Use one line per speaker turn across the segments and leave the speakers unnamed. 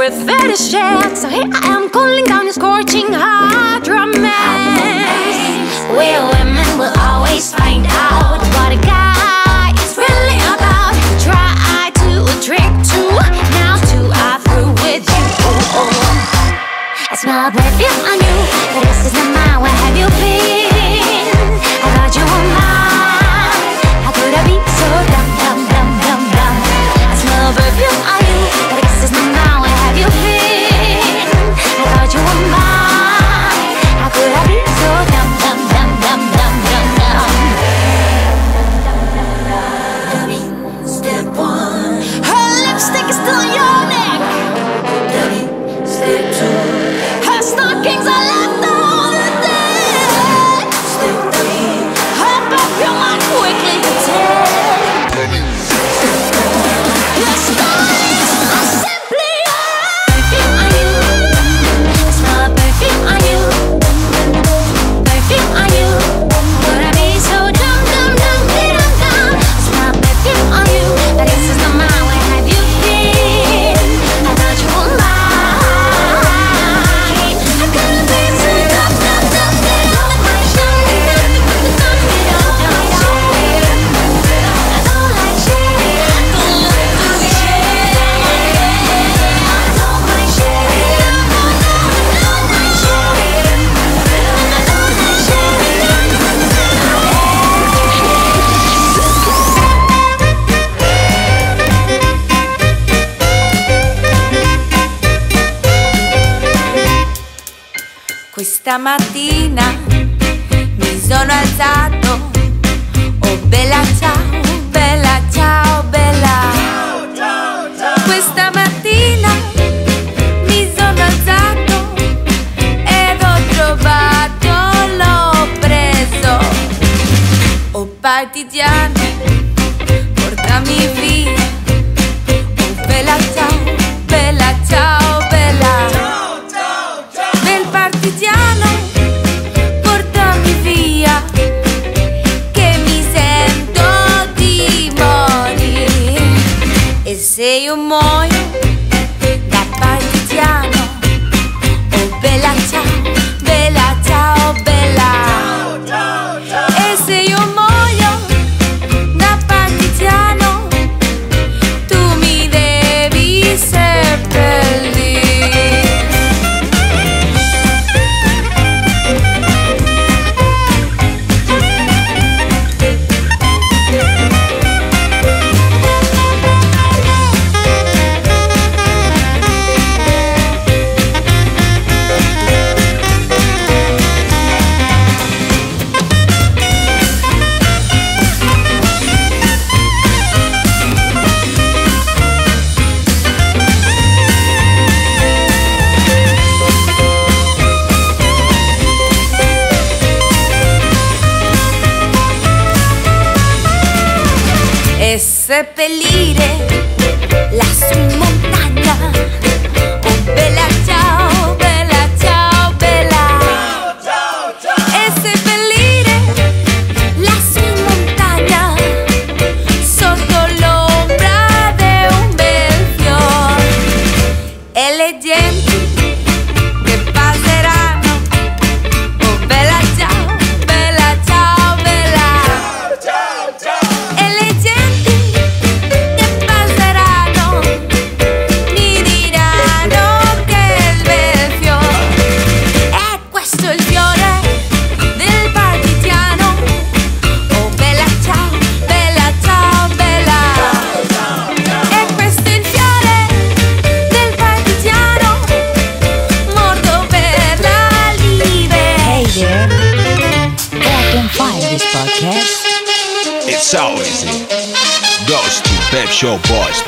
with fetish jack. So here I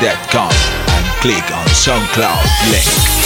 and click on SoundCloud link.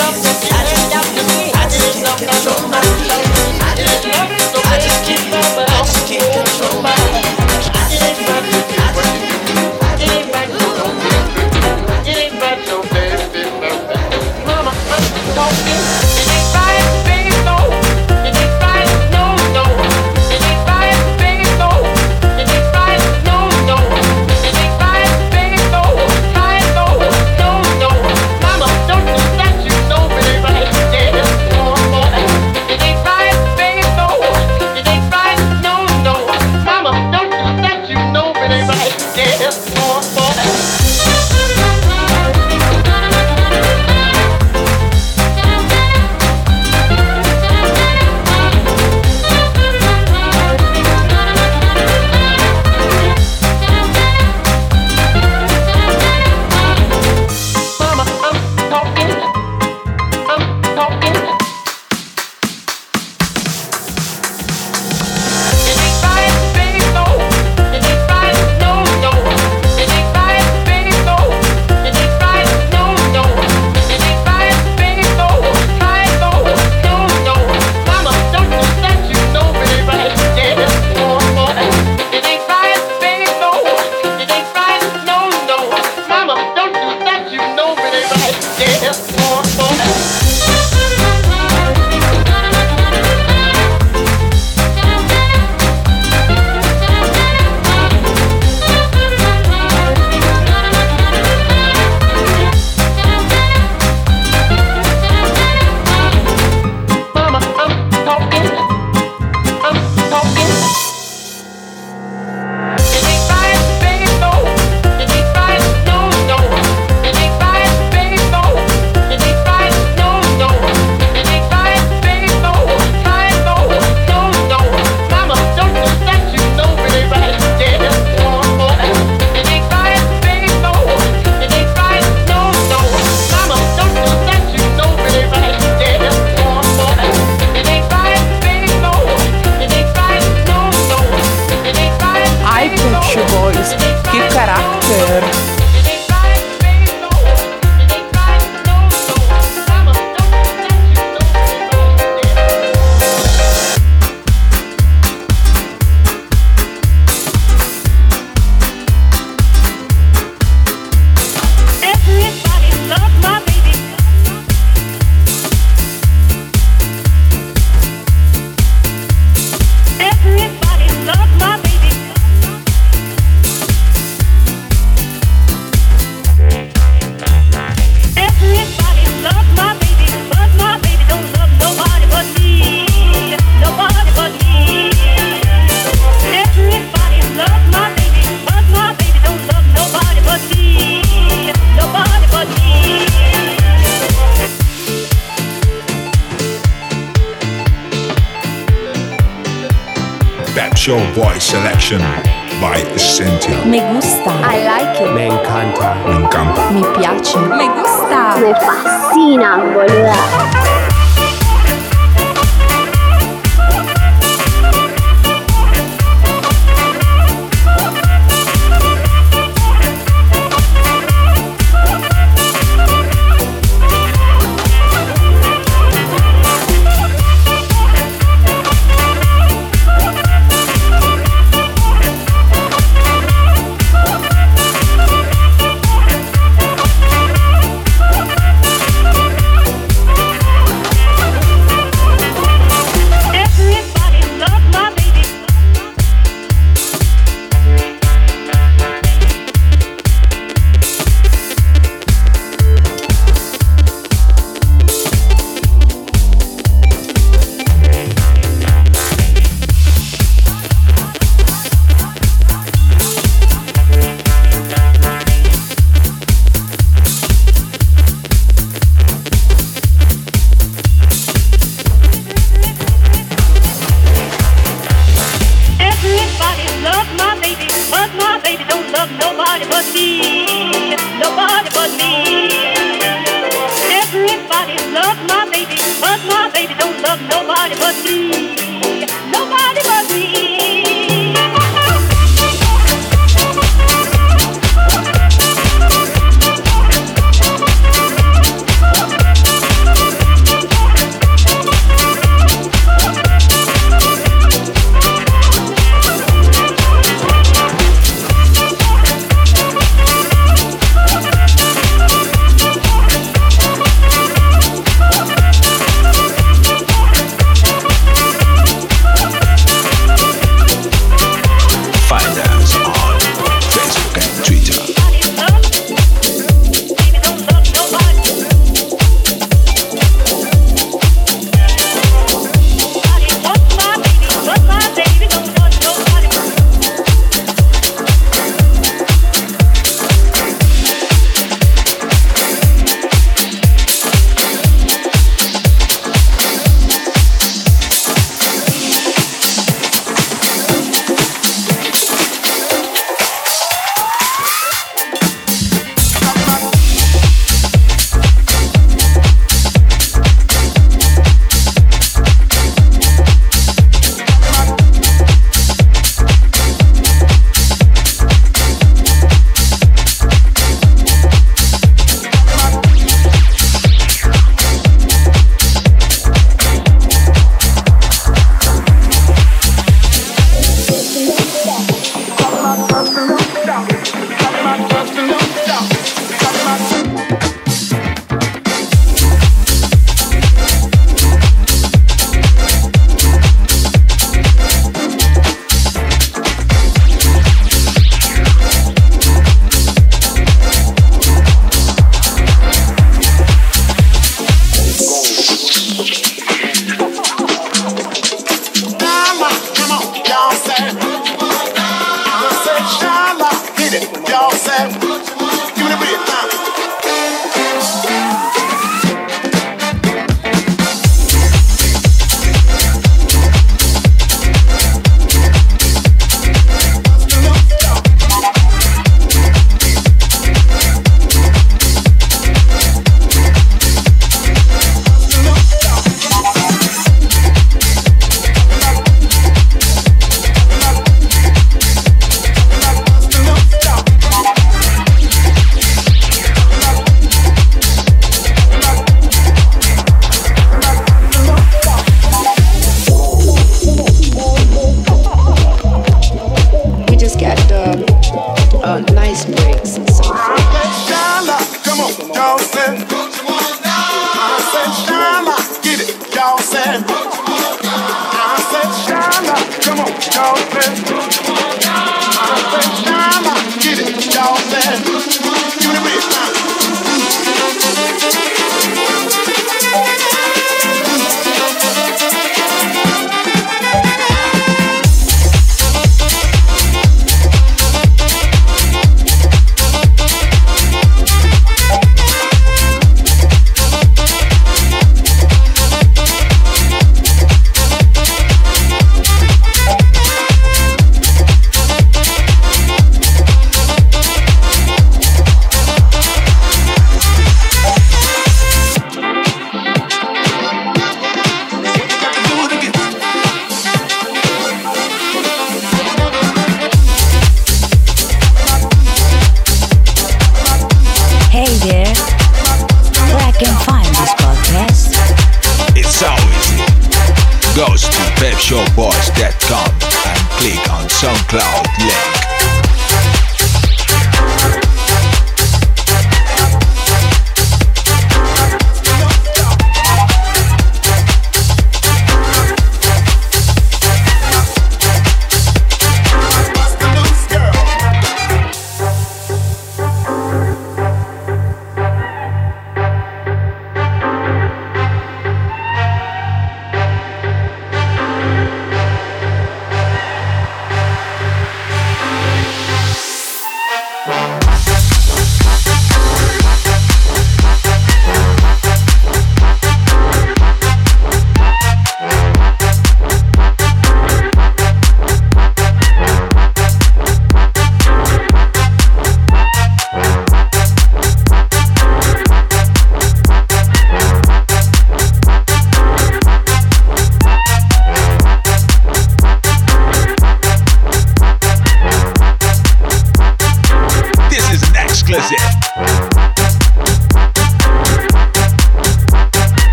I just love, I just
love, I
just.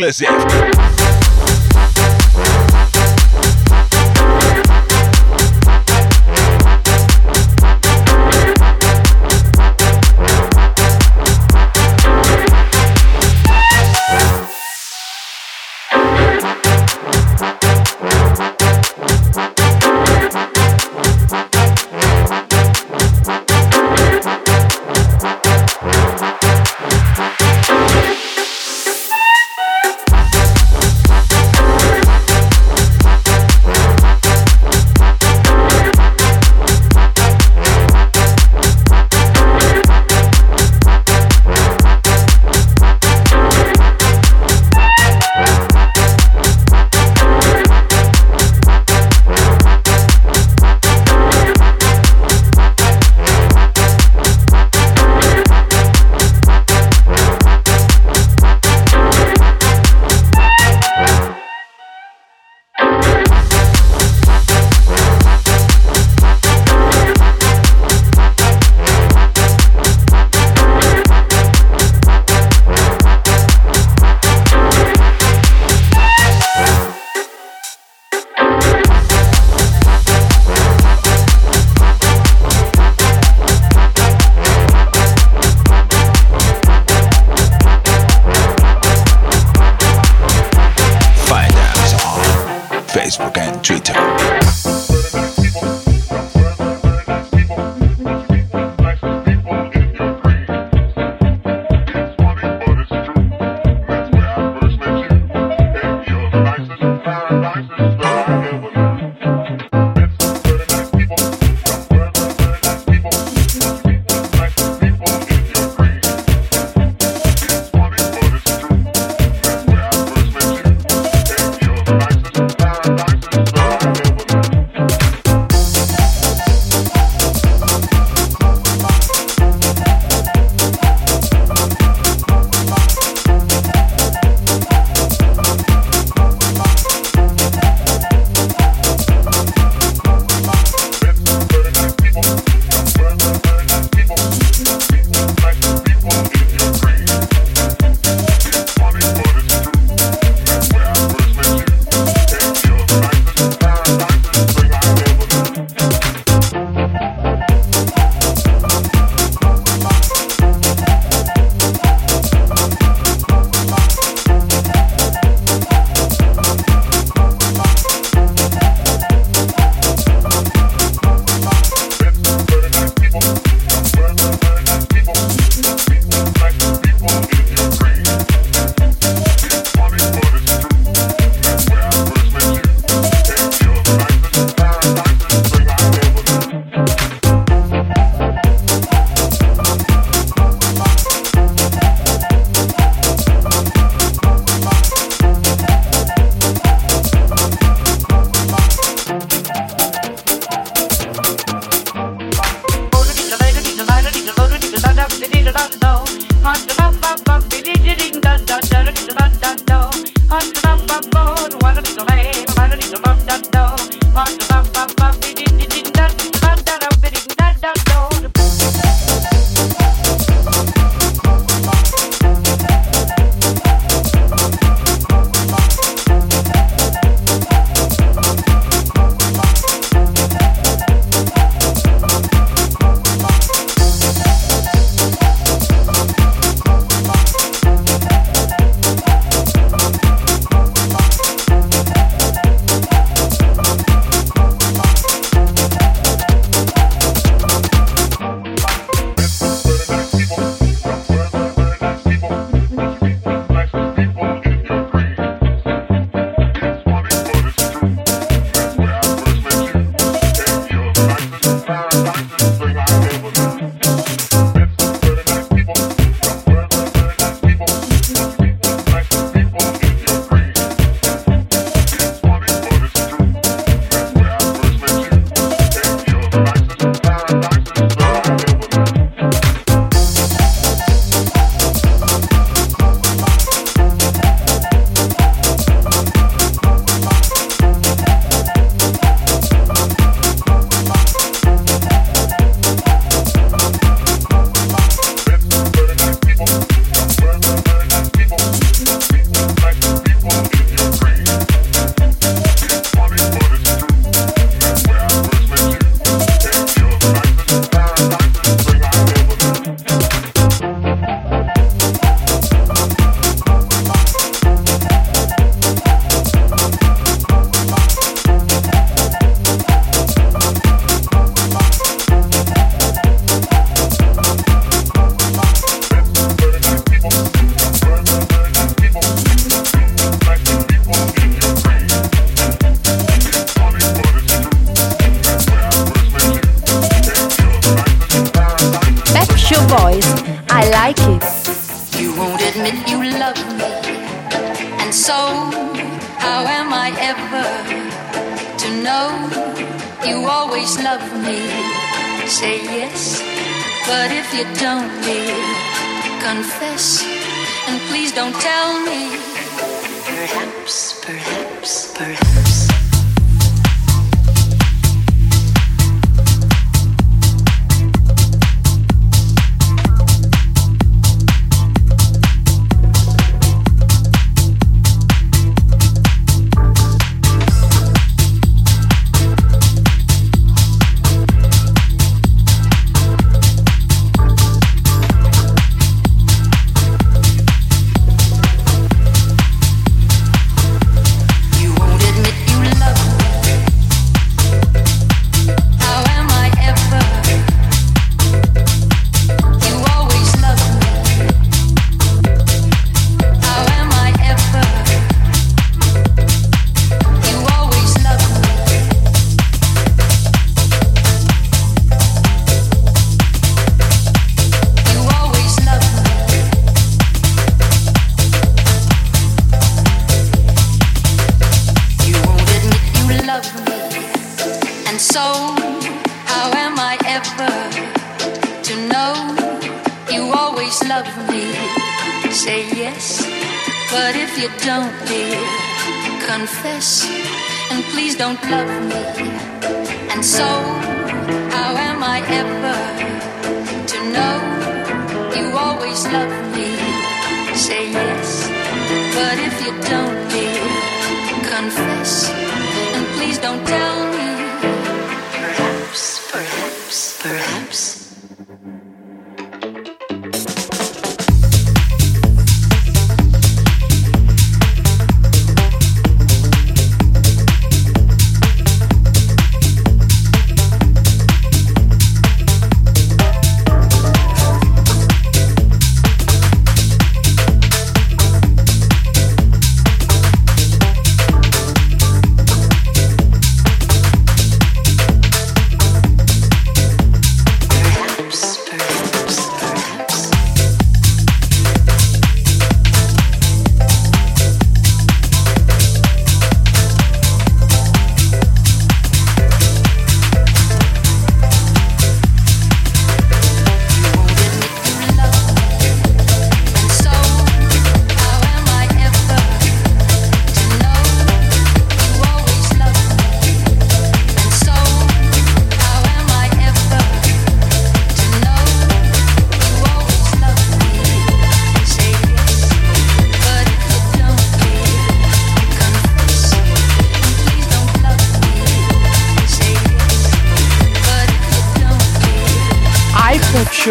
Exclusive.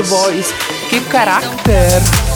voice. Keep character.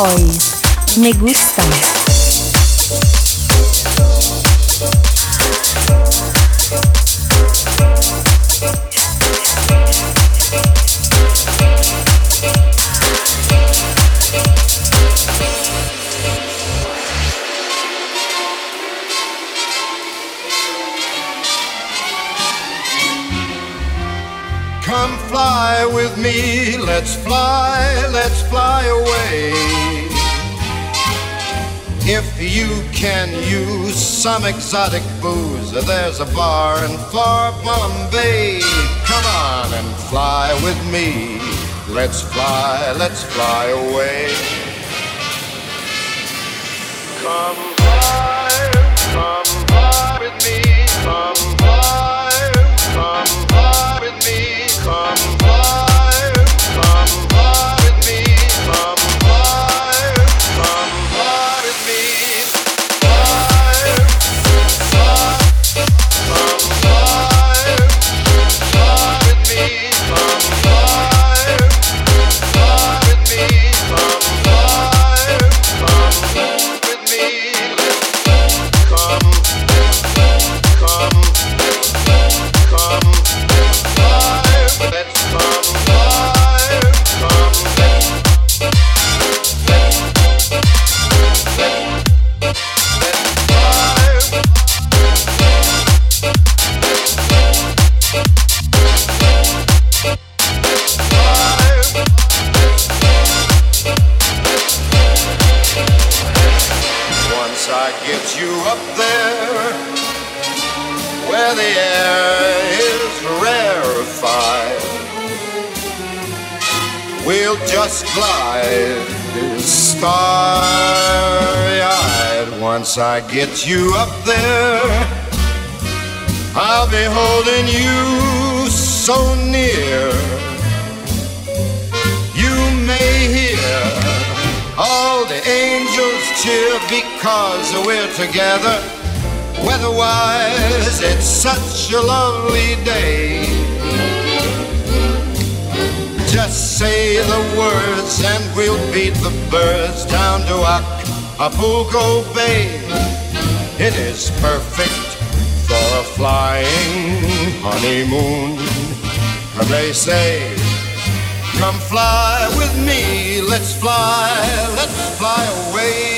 Hoy me
gusta.
Let's fly, let's fly away. If you can use some exotic booze, there's a bar in far Bombay. Come on and fly with me. Let's fly, let's fly away. Come fly, come fly with me. Come fly, come fly with me. Come fly, just glide starry-eyed. Once I get you up there, I'll be holding you so near. You may hear all the angels cheer because we're together. Weatherwise, it's such a lovely day. Just say the words and we'll beat the birds down to Acapulco Bay. It is perfect for a flying honeymoon. And they say, Come fly with me, let's fly, let's fly away.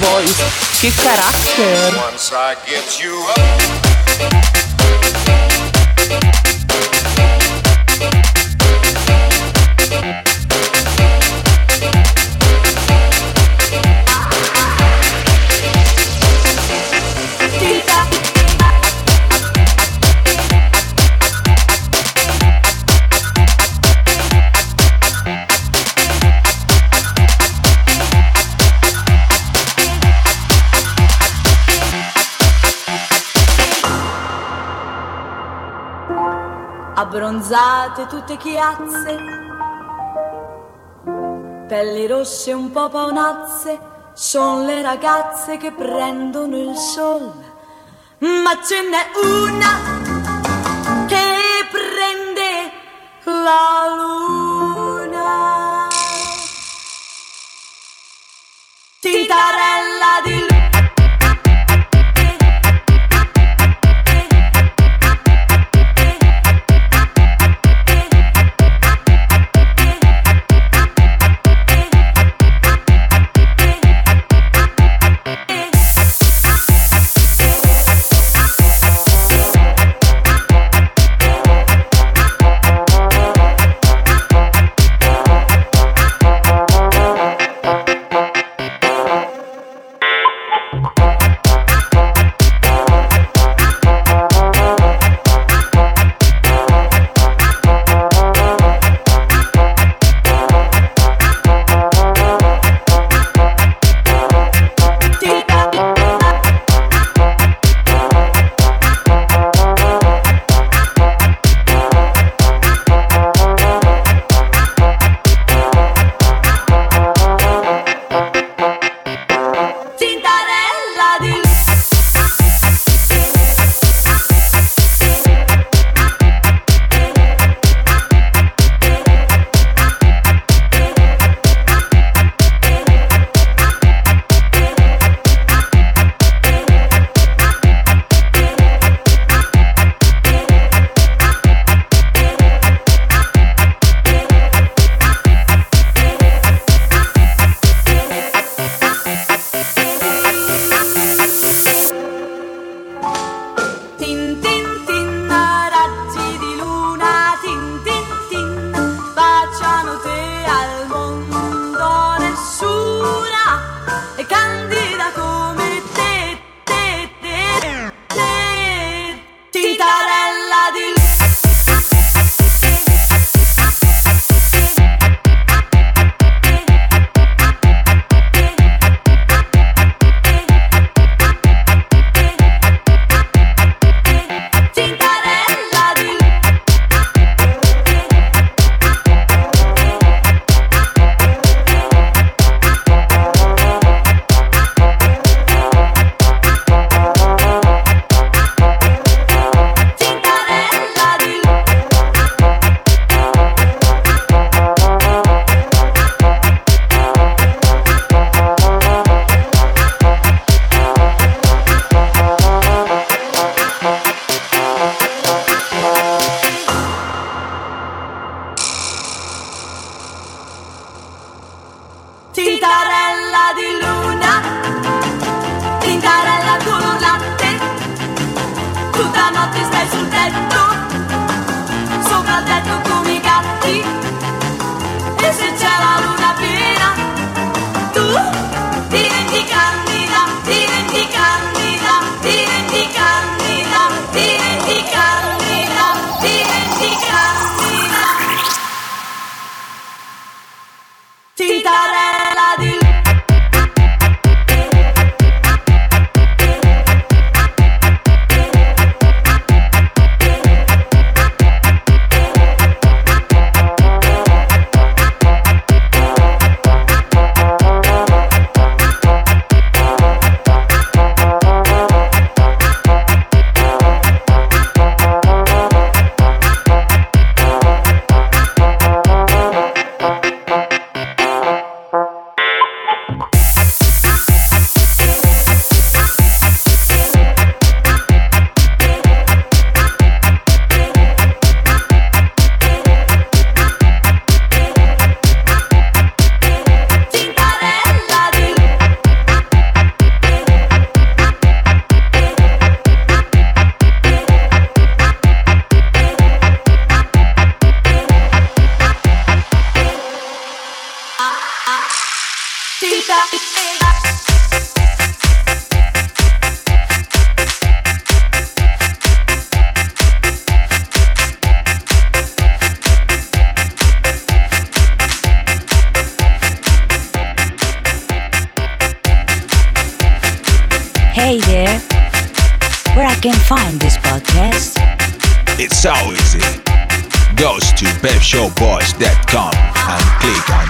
Boys, que caráter!
once I get you up.
abbronzate tutte chiazze, pelli rosse un po' paonazze, sono le ragazze che prendono il sol, ma ce n'è una che prende la luna. Tintarella di luna.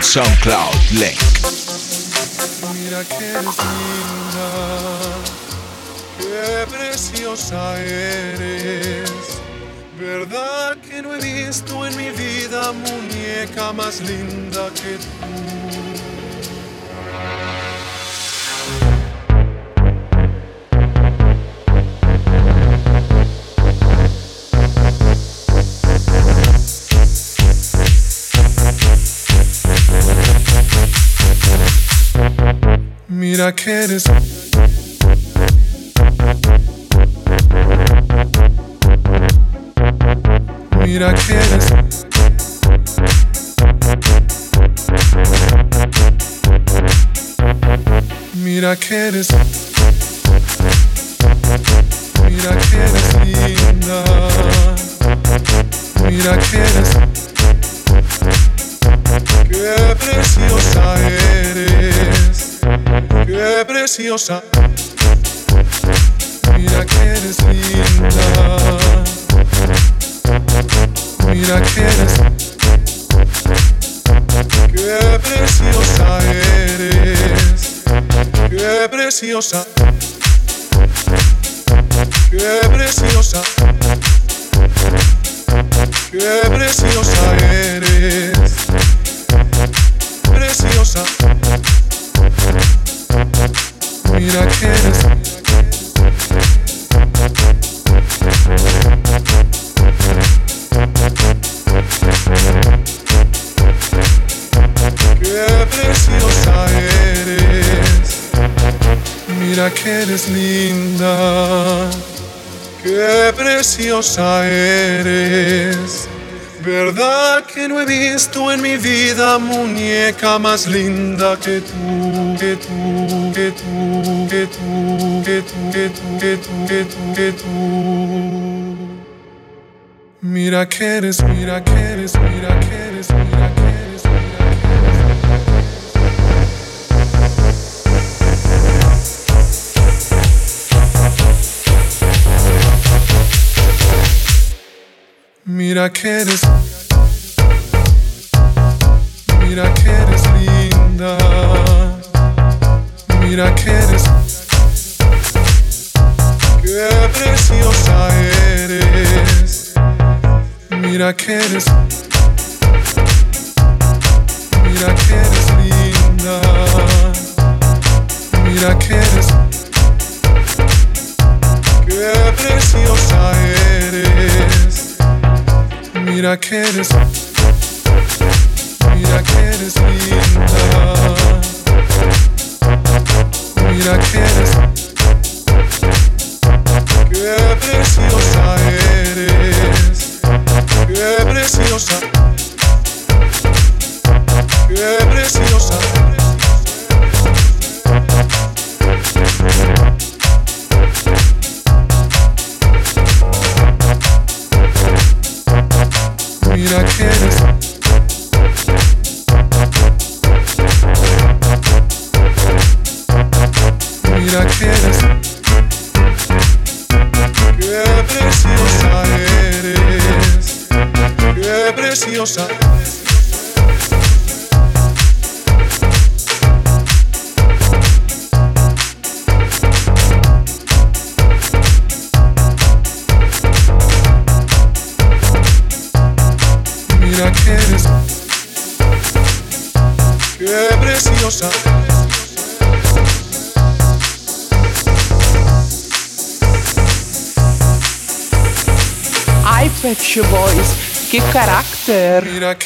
SoundCloud Link.
Mira qué linda, qué preciosa eres. Verdad que no he visto en mi vida muñeca más linda que tú Mira que eres. Mira que eres. Mira que eres. Mira que eres. Mira que eres linda. Mira que eres. Qué preciosa eres. Qué preciosa. Preciosa eres. ¿Verdad que no he visto en mi vida muñeca más linda que tú, que tú, que tú, que tú, que tú, que tú, que tú, que tú, que tú? Mira que eres, mira que eres, mira que eres, mira que eres, Mira que eres. Mira que eres linda. Mira que eres. Qué preciosa eres. Mira que eres. Mira que eres linda. Mira que eres. Qué preciosa eres. Mira que eres. Mira que eres linda.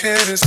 queres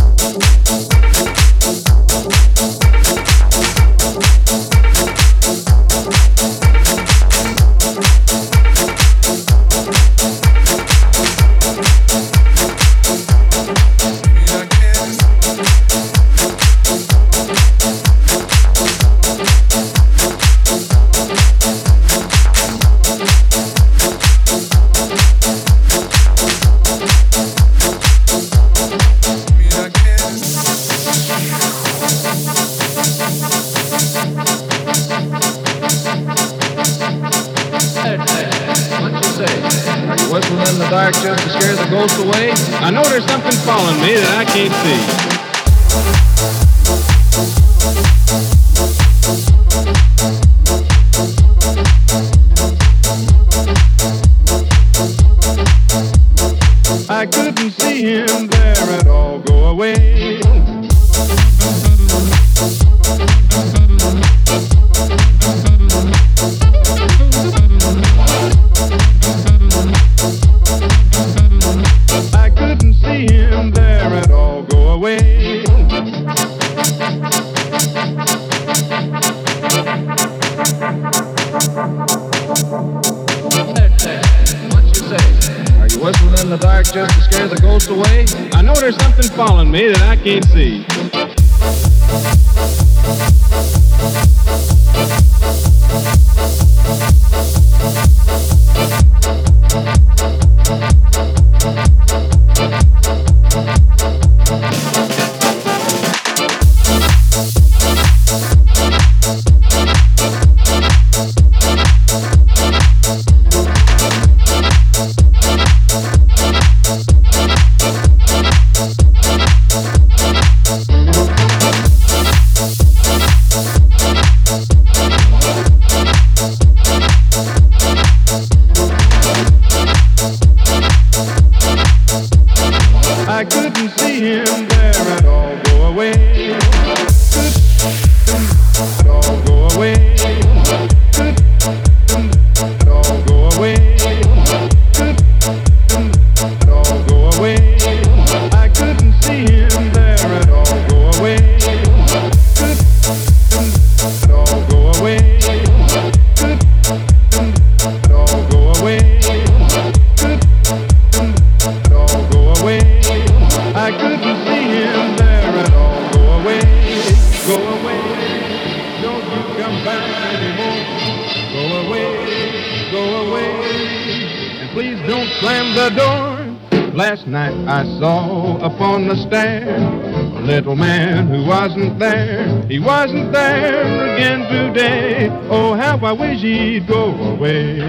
There's something following me that I can't see. Following me that I can't see. I saw upon the stair a little man who wasn't there. He wasn't there again today. Oh, how I wish he'd go away.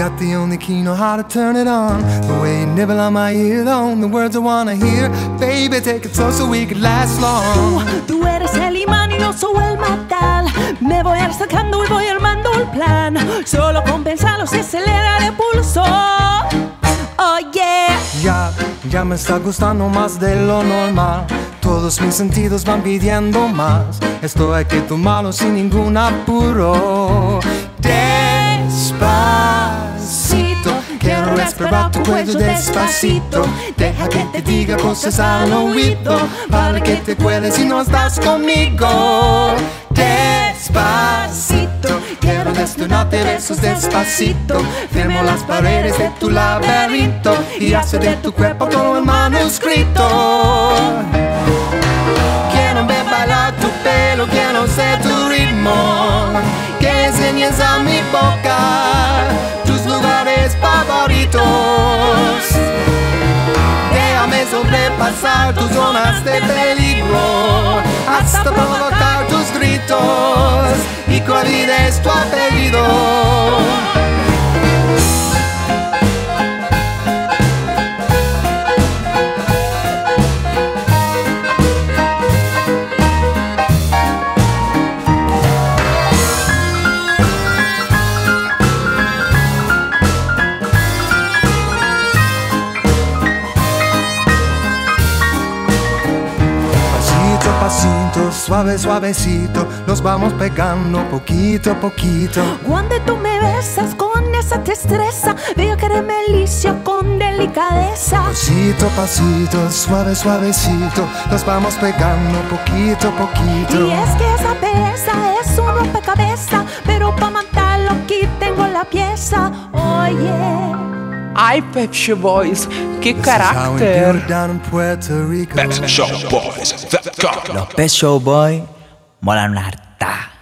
Got the only key, know how to turn it on. The way you nibble on my ear, the words I wanna hear. Baby, take it slow so we could last long.
Tú eres el imán y no soy el metal. Me voy acercando y voy armando el plan. Solo con pensarlo se acelera el pulso. Oh yeah.
Ya, ya me está gustando más de lo normal. Todos mis sentidos van pidiendo más. Esto hay que tomarlo sin ningún apuro. Despacito, respirar tu cuello despacito. Deja que te diga cosas al oído para que te cueles si no estás conmigo. Despacito, quiero desnudarte besos despacito. Firmo las paredes de tu laberinto y hace de tu cuerpo todo el manuscrito. Quiero ver bailar tu pelo, quiero ser tu ritmo. Que enseñes a mi boca favoritos. Déjame sobrepasar tus zonas de peligro hasta provocar tus gritos y es tu apellido. Suave, suavecito, nos vamos pegando poquito a poquito.
Cuando tú me besas con esa destreza, veo que eres melicia con delicadeza.
Pasito a pasito, suave, suavecito, nos vamos pegando poquito a poquito.
Y es que esa belleza es un rompecabezas, pero para matarlo aquí tengo la pieza. Oye.
Ai, Pep Boys, que
caráter!
Pep Show Boys,
Los Pep Show Boys molan harta.